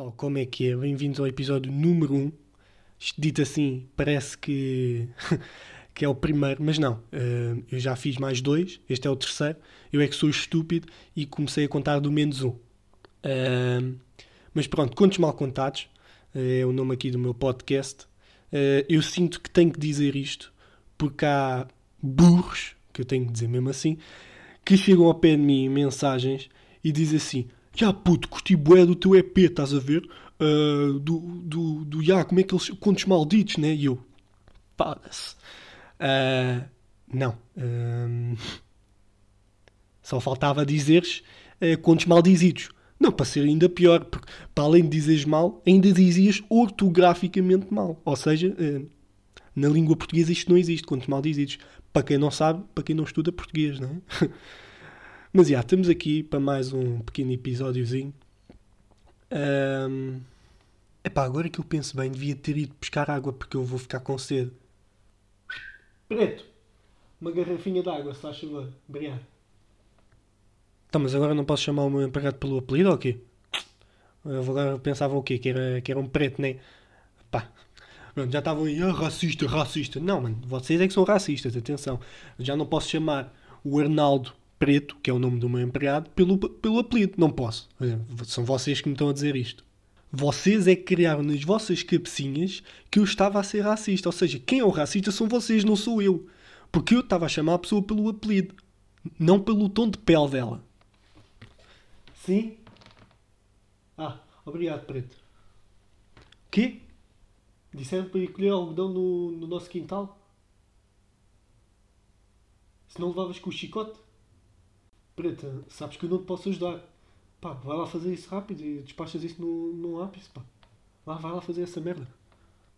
pessoal, como é que é? Bem-vindos ao episódio número 1. Isto dito assim, parece que, que é o primeiro, mas não. Uh, eu já fiz mais dois, este é o terceiro. Eu é que sou estúpido e comecei a contar do menos um. Uh, mas pronto, Contos Mal Contados é o nome aqui do meu podcast. Eu sinto que tenho que dizer isto porque há burros, que eu tenho que dizer mesmo assim, que chegam ao pé de mim mensagens e dizem assim Já puto, curti bué do teu EP, estás a ver? Uh, do, do, do, já, como é que eles, contos malditos, né? E eu, foda-se. Uh, não. Uh, só faltava dizeres uh, contos maldizidos. Não, para ser ainda pior, porque para além de dizeres mal, ainda dizias ortograficamente mal. Ou seja, na língua portuguesa isto não existe, contos maldizidos. Para quem não sabe, para quem não estuda português, não é? Mas já, estamos aqui para mais um pequeno episódiozinho. Um, epá, agora que eu penso bem, devia ter ido pescar água porque eu vou ficar com sede. Preto, uma garrafinha de água, se faz favor. Obrigado. Então, mas agora não posso chamar o meu empregado pelo apelido ou quê? Eu agora pensava o quê? Que era, que era um preto, né? Pá, Pronto, já estavam aí, ah, racista, racista. Não, mano, vocês é que são racistas, atenção. Já não posso chamar o Arnaldo Preto, que é o nome do meu empregado, pelo, pelo apelido. Não posso. São vocês que me estão a dizer isto. Vocês é que criaram nas vossas cabecinhas que eu estava a ser racista. Ou seja, quem é o racista são vocês, não sou eu. Porque eu estava a chamar a pessoa pelo apelido, não pelo tom de pele dela. Sim? Ah, obrigado, Preto. O quê? Disseram para ir colher algodão no, no nosso quintal? Se não levavas com o chicote? Preta, sabes que eu não te posso ajudar. Pá, vai lá fazer isso rápido e despachas isso no, no ápice, pá. Lá, vai lá fazer essa merda.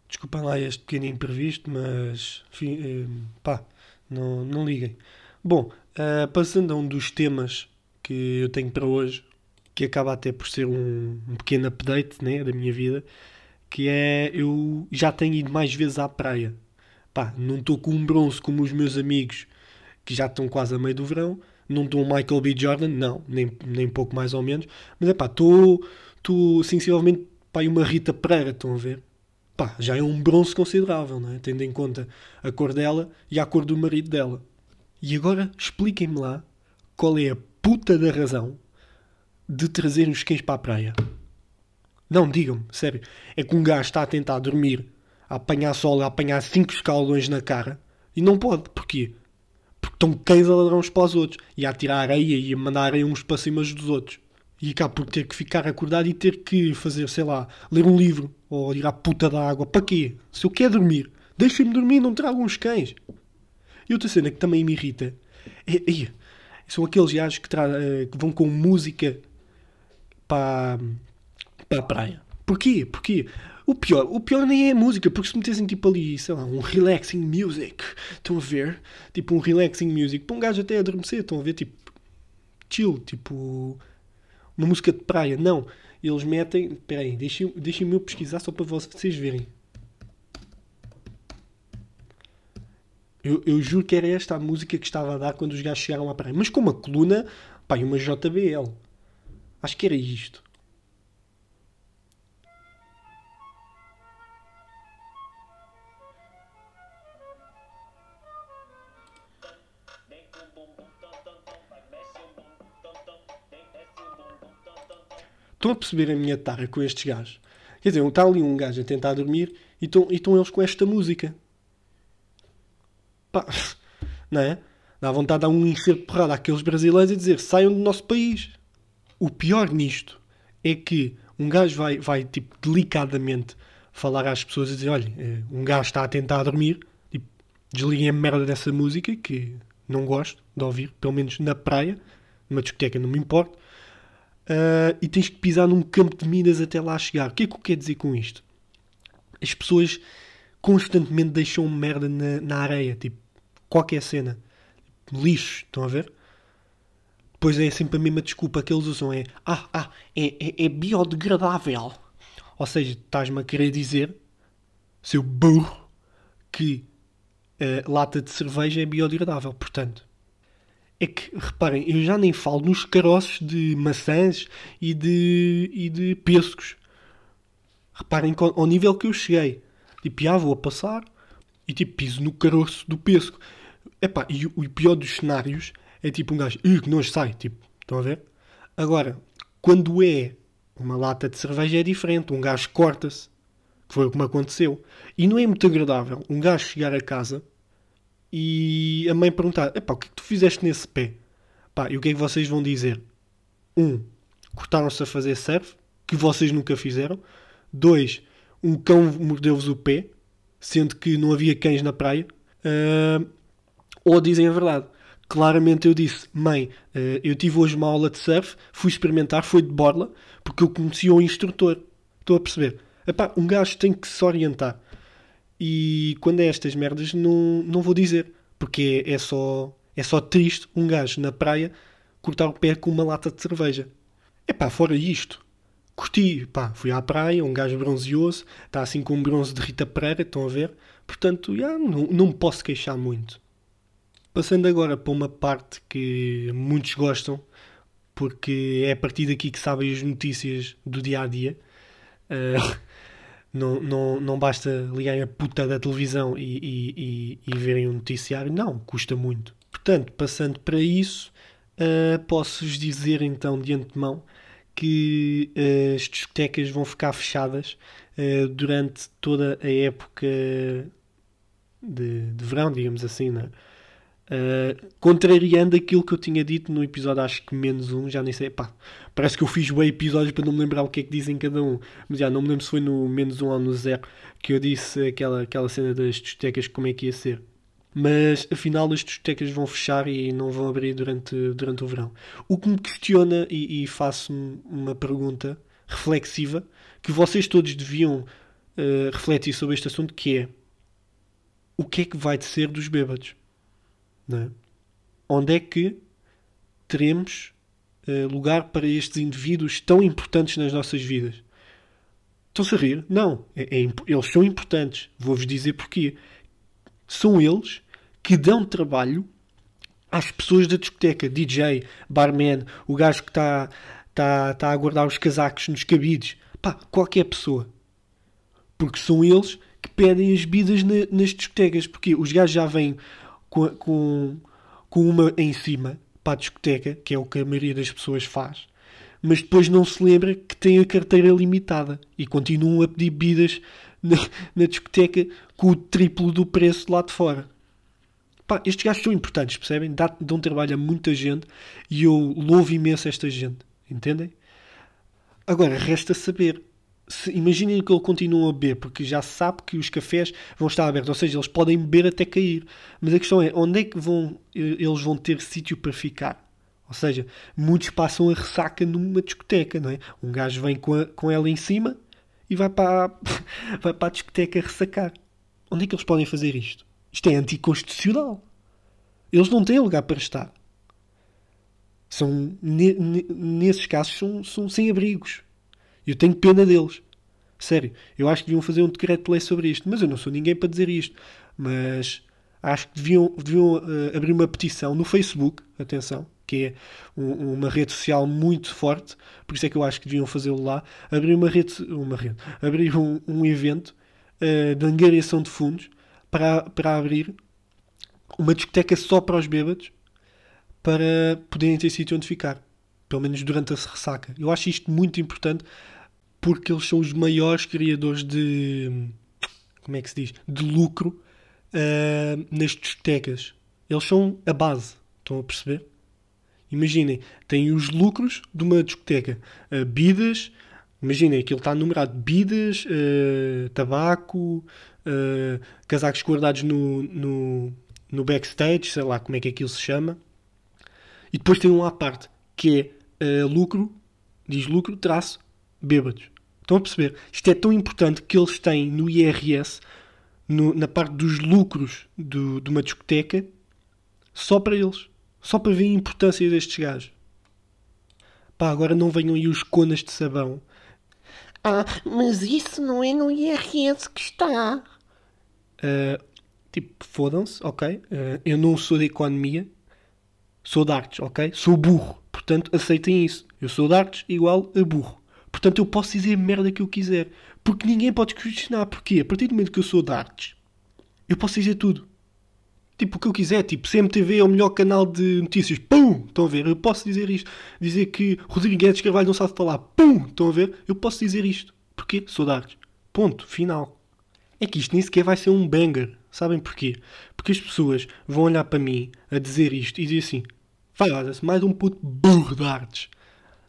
Desculpem lá este pequeno imprevisto, mas. Enfim, eh, pá, não, não liguem. Bom, uh, passando a um dos temas que eu tenho para hoje, que acaba até por ser um, um pequeno update né, da minha vida, que é eu já tenho ido mais vezes à praia. Pá, não estou com um bronze como os meus amigos que já estão quase a meio do verão. Não estou um Michael B. Jordan, não, nem, nem pouco mais ou menos. Mas é pá, estou, sensivelmente pá, uma Rita Pereira, estão a ver? Pá, já é um bronze considerável, não é? tendo em conta a cor dela e a cor do marido dela. E agora expliquem-me lá qual é a puta da razão de trazer os cães para a praia. Não, digam-me, sério. É que um gajo está a tentar dormir, a apanhar sol, a apanhar cinco escaldões na cara e não pode. Porquê? Porque estão cães a ladrar uns para os outros e a tirar areia e a mandar areia uns para cima dos outros. E acaba por ter que ficar acordado e ter que fazer, sei lá, ler um livro ou ir à puta da água. Para quê? Se eu quero dormir, deixem-me dormir, não tragam uns cães. E outra cena que também me irrita é, é, são aqueles gajos que, eh, que vão com música para para a praia. Porquê? Porquê? O pior, o pior nem é a música, porque se metessem tipo ali, sei lá, um relaxing music, estão a ver? Tipo um relaxing music, para um gajo até adormecer, estão a ver? Tipo, chill, tipo, uma música de praia. Não, eles metem, peraí, deixem-me deixem eu pesquisar só para vocês verem. Eu, eu juro que era esta a música que estava a dar quando os gajos chegaram à praia. Mas com uma coluna, pá, e uma JBL. Acho que era isto. Estão a perceber a minha tara com estes gajos? Quer dizer, está ali um gajo a tentar dormir e estão, e estão eles com esta música. Pá, não é? Dá vontade de dar um encher de porrada àqueles brasileiros e dizer saiam do nosso país. O pior nisto é que um gajo vai, vai tipo, delicadamente falar às pessoas e dizer: olha, eh, um gajo está a tentar dormir, tipo, desliguem a merda dessa música que não gosto de ouvir, pelo menos na praia, numa discoteca não me importa uh, e tens que pisar num campo de minas até lá chegar. O que é que eu quero dizer com isto? As pessoas constantemente deixam merda na, na areia, tipo, qualquer cena. Lixo, estão a ver? Depois é sempre a mesma desculpa que eles usam: é ah, ah, é, é, é biodegradável. Ou seja, estás-me a querer dizer, seu burro, que a lata de cerveja é biodegradável. Portanto, é que, reparem, eu já nem falo nos caroços de maçãs e de, e de pêssegos. Reparem ao nível que eu cheguei. Tipo, já vou a passar e tipo, piso no caroço do pesco. Epá, e o, pior dos cenários é tipo um gajo, que não sai, tipo, estão a ver? Agora, quando é uma lata de cerveja é diferente, um gajo corta-se, que foi o que me aconteceu. E não é muito agradável um gajo chegar a casa e a mãe perguntar, epá, o que é que tu fizeste nesse pé? Pá, e o que é que vocês vão dizer? Um, cortaram-se a fazer surf, que vocês nunca fizeram. Dois, um cão mordeu-vos o pé, sendo que não havia cães na praia. Uh, ou dizem a verdade. Claramente eu disse, mãe, uh, eu tive hoje uma aula de surf, fui experimentar, foi de borla, porque eu conhecia o instrutor. Estou a perceber? Epá, um gajo tem que se orientar. E quando é estas merdas, não, não vou dizer. Porque é, é só, é só triste um gajo na praia cortar o pé com uma lata de cerveja. Epá, fora isto, curti, pá, fui à praia, um gajo bronzeoso, está assim com um bronze de Rita Pereira, estão a ver? Portanto, já, não, não me posso queixar muito. Passando agora para uma parte que muitos gostam, porque é a partir daqui que sabem as notícias do dia a dia. Uh, não, não, não basta ligarem a puta da televisão e, e, e, e verem o um noticiário, não, custa muito. Portanto, passando para isso, uh, posso-vos dizer então de antemão que uh, as discotecas vão ficar fechadas uh, durante toda a época de, de verão, digamos assim, né? Uh, contrariando aquilo que eu tinha dito no episódio, acho que menos um, já nem sei, pá, parece que eu fiz bem episódios para não me lembrar o que é que dizem cada um, mas já não me lembro se foi no menos um ou no zero que eu disse aquela, aquela cena das discotecas, como é que ia ser mas afinal as discotecas vão fechar e não vão abrir durante, durante o verão. O que me questiona, e, e faço uma pergunta reflexiva, que vocês todos deviam uh, refletir sobre este assunto, que é o que é que vai ser dos bêbados? É? Onde é que teremos uh, lugar para estes indivíduos tão importantes nas nossas vidas? Estão-se a rir? Não. É, é, eles são importantes. Vou-vos dizer porquê são eles que dão trabalho às pessoas da discoteca, DJ, barman, o gajo que está tá, tá a guardar os casacos nos cabides, pá, qualquer pessoa. Porque são eles que pedem as bebidas na, nas discotecas, porque os gajos já vêm com, com, uma em cima para a discoteca, que é o que a maioria das pessoas faz, mas depois não se lembra que tem a carteira limitada e continuam a pedir bebidas na, na discoteca com o triplo do preço lá de fora. Pá, estes gajos são importantes, percebem? Dá, dão trabalho a muita gente e eu louvo imenso esta gente. Entendem? Agora, resta saber. Se, imaginem que ele continua a beber, porque já sabe que os cafés vão estar abertos, ou seja, eles podem beber até cair. Mas a questão é, onde é que vão, eles vão ter sítio para ficar? Ou seja, muitos passam a ressaca numa discoteca, não é? Um gajo vem com, a, com ela em cima e vai para, vai para a discoteca ressacar. Onde é que eles podem fazer isto? Isto é anticonstitucional. Eles não têm lugar para estar. São, nesses casos, são, são sem abrigos. Eu tenho pena deles. Sério. Eu acho que deviam fazer um decreto de lei sobre isto. Mas eu não sou ninguém para dizer isto. Mas acho que deviam, deviam uh, abrir uma petição no Facebook. Atenção que é um, uma rede social muito forte, por isso é que eu acho que deviam fazê-lo lá, abrir uma rede, uma rede abrir um, um evento uh, de angariação de fundos para, para abrir uma discoteca só para os bêbados para poderem ter sítio onde ficar, pelo menos durante a ressaca. Eu acho isto muito importante porque eles são os maiores criadores de como é que se diz? De lucro uh, nas discotecas. Eles são a base. Estão a perceber? Imaginem, tem os lucros de uma discoteca. Uh, bidas, imaginem, aquilo está numerado. Bidas, uh, tabaco, uh, casacos guardados no, no, no backstage, sei lá como é que aquilo se chama. E depois tem um à parte, que é uh, lucro, diz lucro, traço, bêbados. Estão a perceber? Isto é tão importante que eles têm no IRS, no, na parte dos lucros do, de uma discoteca, só para eles. Só para ver a importância destes gajos. Pá, agora não venham aí os conas de sabão. Ah, mas isso não é no IRS que está. Uh, tipo, fodam-se, ok? Uh, eu não sou de economia, sou de artes, ok? Sou burro, portanto aceitem isso. Eu sou de artes igual a burro. Portanto eu posso dizer a merda que eu quiser, Porque ninguém pode questionar. Porquê? A partir do momento que eu sou de artes, eu posso dizer tudo. Tipo, o que eu quiser. Tipo, CMTV é o melhor canal de notícias. Pum! Estão a ver? Eu posso dizer isto. Dizer que Rodrigo Guedes Carvalho não sabe falar. Pum! Estão a ver? Eu posso dizer isto. Porquê? Sou de artes. Ponto. Final. É que isto nem sequer vai ser um banger. Sabem porquê? Porque as pessoas vão olhar para mim a dizer isto e dizer assim: Foda-se, mais um puto burro de artes.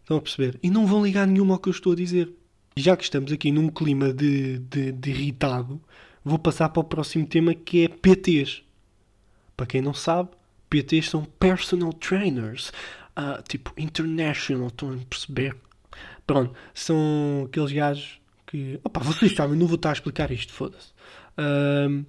Estão a perceber? E não vão ligar nenhuma ao que eu estou a dizer. Já que estamos aqui num clima de, de, de irritado, vou passar para o próximo tema que é PTs. Para quem não sabe, PTs são Personal Trainers. Uh, tipo, International, estão a perceber? Pronto, são aqueles gajos que. Opa, vocês sabem, não vou estar a explicar isto, foda-se. Uh,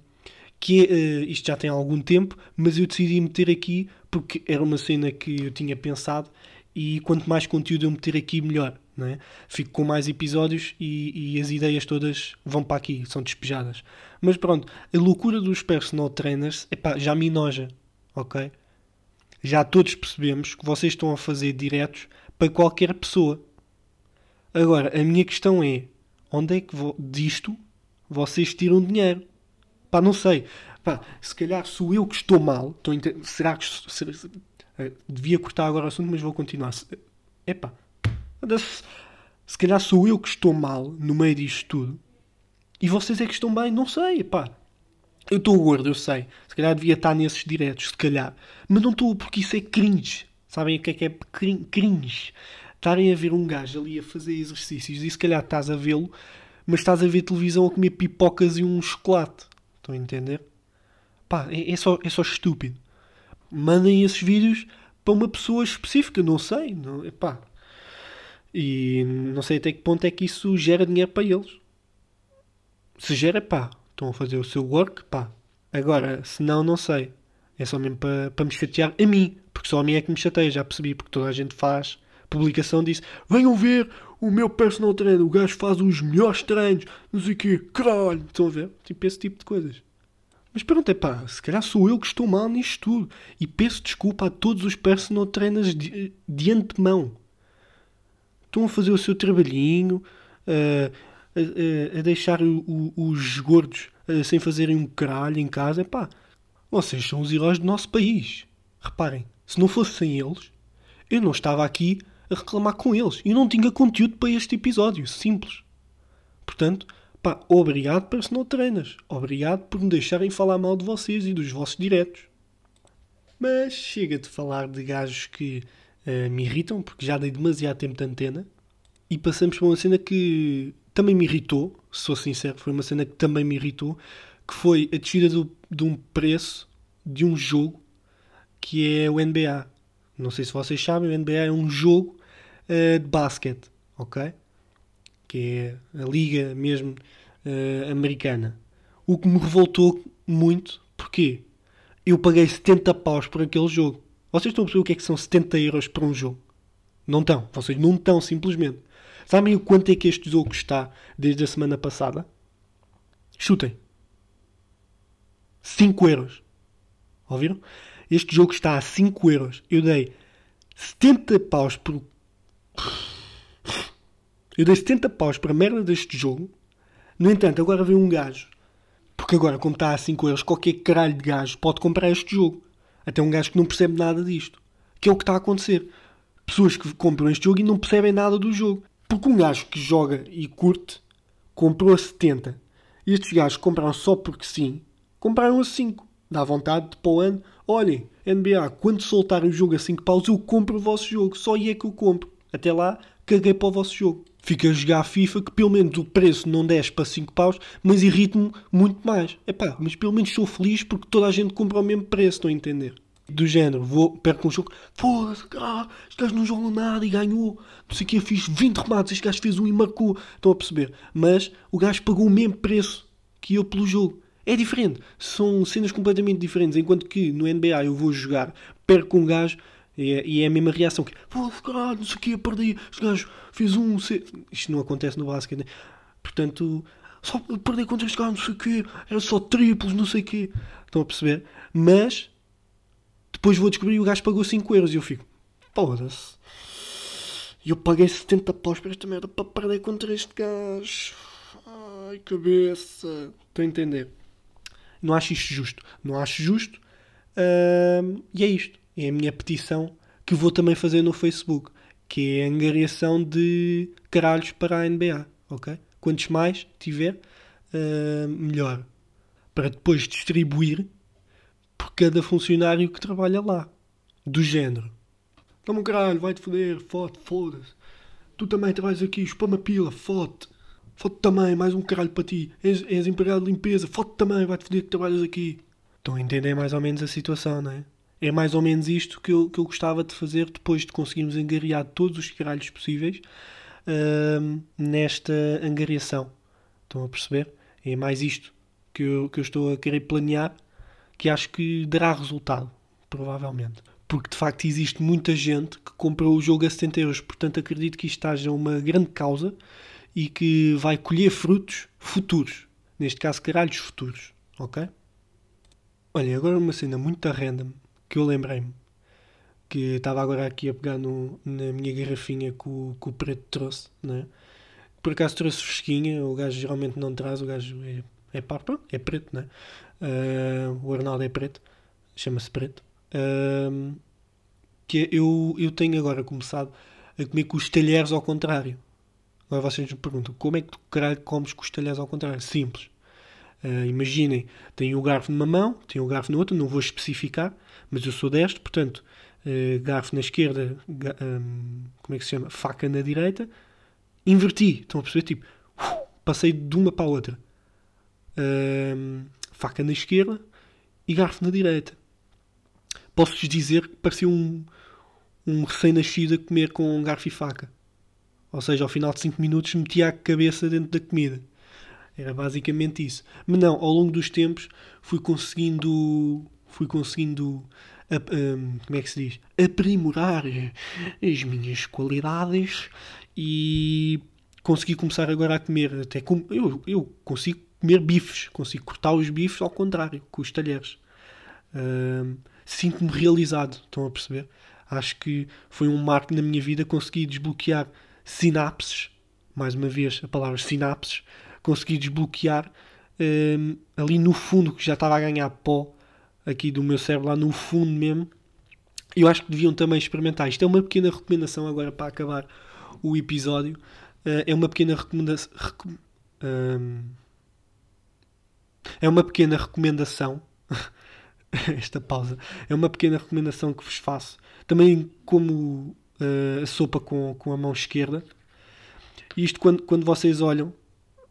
que uh, isto já tem algum tempo, mas eu decidi meter aqui porque era uma cena que eu tinha pensado e quanto mais conteúdo eu meter aqui, melhor. Não é? Fico com mais episódios e, e, as ideias todas vão para aqui, são despejadas. Mas pronto, a loucura dos personal trainers epá, já me enoja, ok? Já todos percebemos que vocês estão a fazer diretos para qualquer pessoa. Agora, a minha questão é: onde é que disto vocês tiram dinheiro? Pá, não sei. Pá, se calhar sou eu que estou mal. Estou Será que. Será... Eh, devia cortar agora o assunto, mas vou continuar. Epá, se, se calhar sou eu que estou mal no meio disto tudo e vocês é que estão bem, não sei, pá. Eu estou gordo, eu sei. Se calhar devia estar nesses diretos, se calhar. Mas não estou porque isso é cringe. Sabem o que é que é cringe? Estarem a ver um gajo ali a fazer exercícios e se calhar estás a vê-lo, mas estás a ver televisão a comer pipocas e um chocolate. Estão a entender? Pá, é, é, só, é só estúpido. Mandem esses vídeos para uma pessoa específica, não sei. Não, epá, e não sei até que ponto é que isso gera dinheiro para eles. Se gera, pá, estão a fazer o seu work, pá. Agora, se não, não sei. É só mesmo para, para me chatear a mim, porque só a mim é que me chateia, já percebi, porque toda a gente faz publicação disso. Venham ver o meu personal trainer, o gajo faz os melhores treinos, não sei o quê, caralho. Estão a ver? Tipo esse tipo de coisas. Mas pergunta é pá, se calhar sou eu que estou mal nisto tudo. E peço desculpa a todos os personal trainers de, de antemão estão a fazer o seu trabalhinho, a, a, a deixar o, o, os gordos sem fazerem um caralho em casa. Epá, vocês são os heróis do nosso país. Reparem, se não fossem eles, eu não estava aqui a reclamar com eles. E não tinha conteúdo para este episódio. Simples. Portanto, pá, obrigado personal trainers. Obrigado por me deixarem falar mal de vocês e dos vossos diretos. Mas chega de falar de gajos que uh, me irritam, porque já dei demasiado tempo de antena. E passamos para uma cena que também me irritou, se sou sincero, foi uma cena que também me irritou, que foi a descida do, de um preço de um jogo que é o NBA. Não sei se vocês sabem, o NBA é um jogo uh, de basquete, ok? Que é a liga mesmo uh, americana. O que me revoltou muito, porquê? Eu paguei 70 paus por aquele jogo. Vocês estão a perceber o que é que são 70 euros por um jogo? Não estão. Vocês não estão, simplesmente. Sabem o quanto é que este jogo está desde a semana passada? Chutem. 5 euros. Ouviram? Este jogo está a 5 euros. Eu dei 70 paus por. Eu dei 70 paus para a merda deste jogo. No entanto, agora vem um gajo. Porque agora, como está a 5 euros, qualquer caralho de gajo pode comprar este jogo. Até um gajo que não percebe nada disto. Que é o que está a acontecer. Pessoas que compram este jogo e não percebem nada do jogo. Porque um gajo que joga e curte comprou a 70. E estes gajos compraram só porque sim. Compraram a 5. Dá vontade de para o ano. Olhem, NBA, quando soltarem o jogo a 5 paus, eu compro o vosso jogo. Só aí é que eu compro. Até lá, caguei para o vosso jogo. Fica a jogar a FIFA que pelo menos o preço não desce para 5 paus, mas irrita-me muito mais. Epá, mas pelo menos sou feliz porque toda a gente compra o mesmo preço, estão a entender? Do género, vou, perco um jogo, foda-se, ah, este gajo não joga nada e ganhou, não sei o que, fiz 20 remates, este gajo fez um e marcou, estão a perceber? Mas o gajo pagou o mesmo preço que eu pelo jogo. É diferente, são cenas completamente diferentes. Enquanto que no NBA eu vou jogar, perco um gajo e é, é a mesma reação que, foda-se, caralho, não sei o que, perdi, este gajo fez um. Isto não acontece no basquete, né? Portanto, só perder contra este gajo, não sei o que, era só triplos, não sei o que. Estão a perceber? Mas depois vou descobrir que o gajo pagou 5 euros e eu fico, foda-se. E eu paguei 70 paus para esta merda para perder contra este gajo. Ai, cabeça. Estou a entender. Não acho isto justo. Não acho justo. Ahm, e é isto. É a minha petição que vou também fazer no Facebook. Que é a angariação de caralhos para a NBA. Ok? Quantos mais tiver, ah, melhor. Para depois distribuir por cada funcionário que trabalha lá. Do género. Toma um caralho, vai-te foder, foda, foda-se. Tu também trabalhas aqui, espama pila, foda Foda também, mais um caralho para ti. És, és empregado de limpeza, foda também, vai-te foder que trabalhas aqui. Estão a entender mais ou menos a situação, não é? É mais ou menos isto que eu, que eu gostava de fazer depois de conseguirmos angariar todos os caralhos possíveis ahm, nesta angariação. Estão a perceber? É mais isto que eu, que eu estou a querer planear que acho que dará resultado, provavelmente. Porque de facto existe muita gente que comprou o jogo a 70 euros, portanto acredito que isto esteja uma grande causa e que vai colher frutos futuros. Neste caso, caralhos futuros. Ok? Olha, agora uma cena muito random que eu lembrei-me. Que estava agora aqui a pegar no- na minha garrafinha que o, que o preto trouxe, né? Por acaso trouxe fresquinha, o gajo geralmente não traz, o gajo é, é pronto, é preto, né? Ah, o Arnaldo é preto, chama-se preto. Ah, que eu, eu tenho agora começado a comer com os talheres ao contrário. Agora vocês me perguntam, como é que tu caralho comes com os talheres ao contrário? Simples. Ah, imaginem, tenho o garfo numa mão, tenho o garfo na outra, não vou especificar, mas eu sou destro, portanto, ah, garfo na esquerda, ga- ahm, como é que se chama? Faca na direita, inverti, estão a perceber? Tipo, passei de uma para a outra. Faca na esquerda e garfo na direita. Posso-vos dizer que parecia um, um recém-nascido a comer com garfo e faca. Ou seja, ao final de 5 minutos metia a cabeça dentro da comida. Era basicamente isso. Mas não, ao longo dos tempos fui conseguindo. Fui conseguindo. hum, como é que se diz? Aprimorar as minhas qualidades e consegui começar agora a comer. Até com, eu, eu consigo comer bifes, consigo cortar os bifes ao contrário, com os talheres. Hum, Sinto-me realizado, estão a perceber? Acho que foi um marco na minha vida conseguir desbloquear sinapses, mais uma vez a palavra sinapses, consegui desbloquear hum, ali no fundo, que já estava a ganhar pó aqui do meu cérebro, lá no fundo mesmo. Eu acho que deviam também experimentar. Isto é uma pequena recomendação agora para acabar o episódio. Eh, é uma pequena recomendação. é uma pequena recomendação. Esta pausa. É uma pequena recomendação que vos faço. Também como eh, a sopa com, com a mão esquerda. E isto quando, quando vocês olham,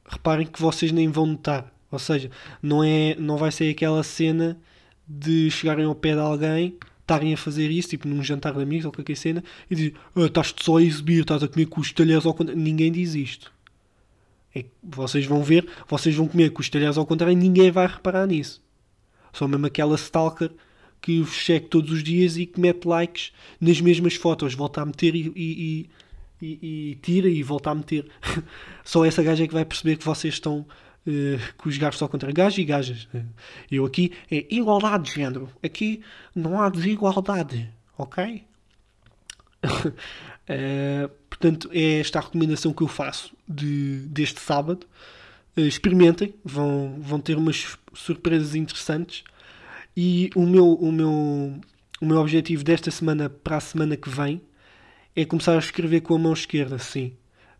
reparem que vocês nem vão notar. Ou seja, não, é, não vai ser aquela cena de chegarem ao pé de alguém, estarem a fazer isso, tipo num jantar de amigos ou qualquer cena, e dizer ah, estás-te só a exibir, estás a comer com os talheres ao contrário. Ninguém diz isto. É vocês vão ver, vocês vão comer com os talheres ao contrário e ninguém vai reparar nisso. Só mesmo aquela stalker que vos cheque todos os dias e que mete likes nas mesmas fotos, volta a meter e, e- e- e- tira e volta a meter. Só essa gaja é que vai perceber que vocês estão eh, com os gajos ao contrário. Gajos e gajas. Eh, Eu aqui é igualdade de género. Aqui não há desigualdade. Ok? Eh, portanto, é esta a recomendação que eu faço de, deste sábado. Eh, experimentem, vão, vão ter umas surpresas interessantes. E o meu, o, meu, o meu objetivo desta semana para a semana que vem é começar a escrever com a mão esquerda, sim.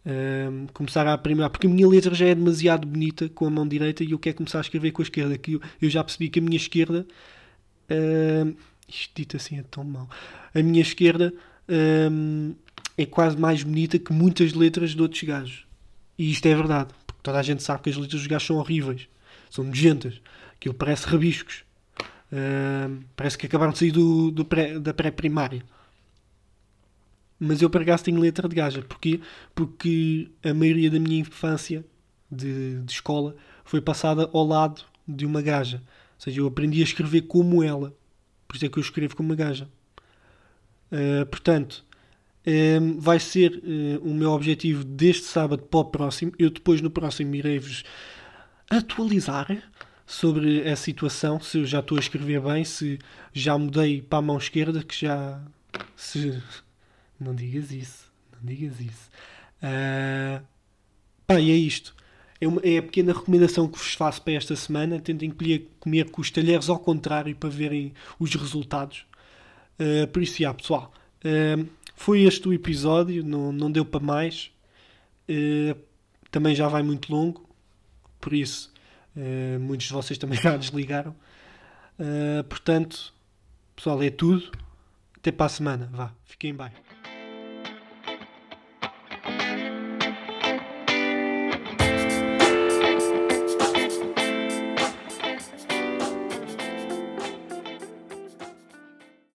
Ahm, começar a aprimorar, porque a minha letra já é demasiado bonita com a mão direita e eu quero começar a escrever com a esquerda. Que eu, eu já percebi que a minha esquerda. ahm, isto dito assim é tão mau. A minha esquerda ahm, é quase mais bonita que muitas letras de outros gajos. E isto é verdade, porque toda a gente sabe que as letras dos gajos são horríveis, são nojentas, aquilo parece rabiscos. Parece que acabaram de sair do, do pré- da pré-primária. Mas eu, por acaso, tenho letra de gaja. Porquê? Porque a maioria da minha infância de, de escola foi passada ao lado de uma gaja. Ou seja, eu aprendi a escrever como ela. Por isso é que eu escrevo como uma gaja. Ah, portanto, ah, vai ser ah, o meu objetivo deste sábado para o próximo. Eu depois, no próximo, irei-vos atualizar sobre a situação, se eu já estou a escrever bem, se já mudei para a mão esquerda, que já. Se... Não digas isso, não digas isso. Ah, pá, e é isto. é, uma, é a pequena recomendação que vos faço para esta semana. Tentem comer com os talheres ao contrário para verem os resultados. Uh, por isso, já, pessoal, uh, foi este o episódio, não, não deu para mais. Uh, também já vai muito longo, por isso, muitos de vocês também já desligaram. portanto, pessoal, é tudo. Até para a semana. Vá, fiquem bem.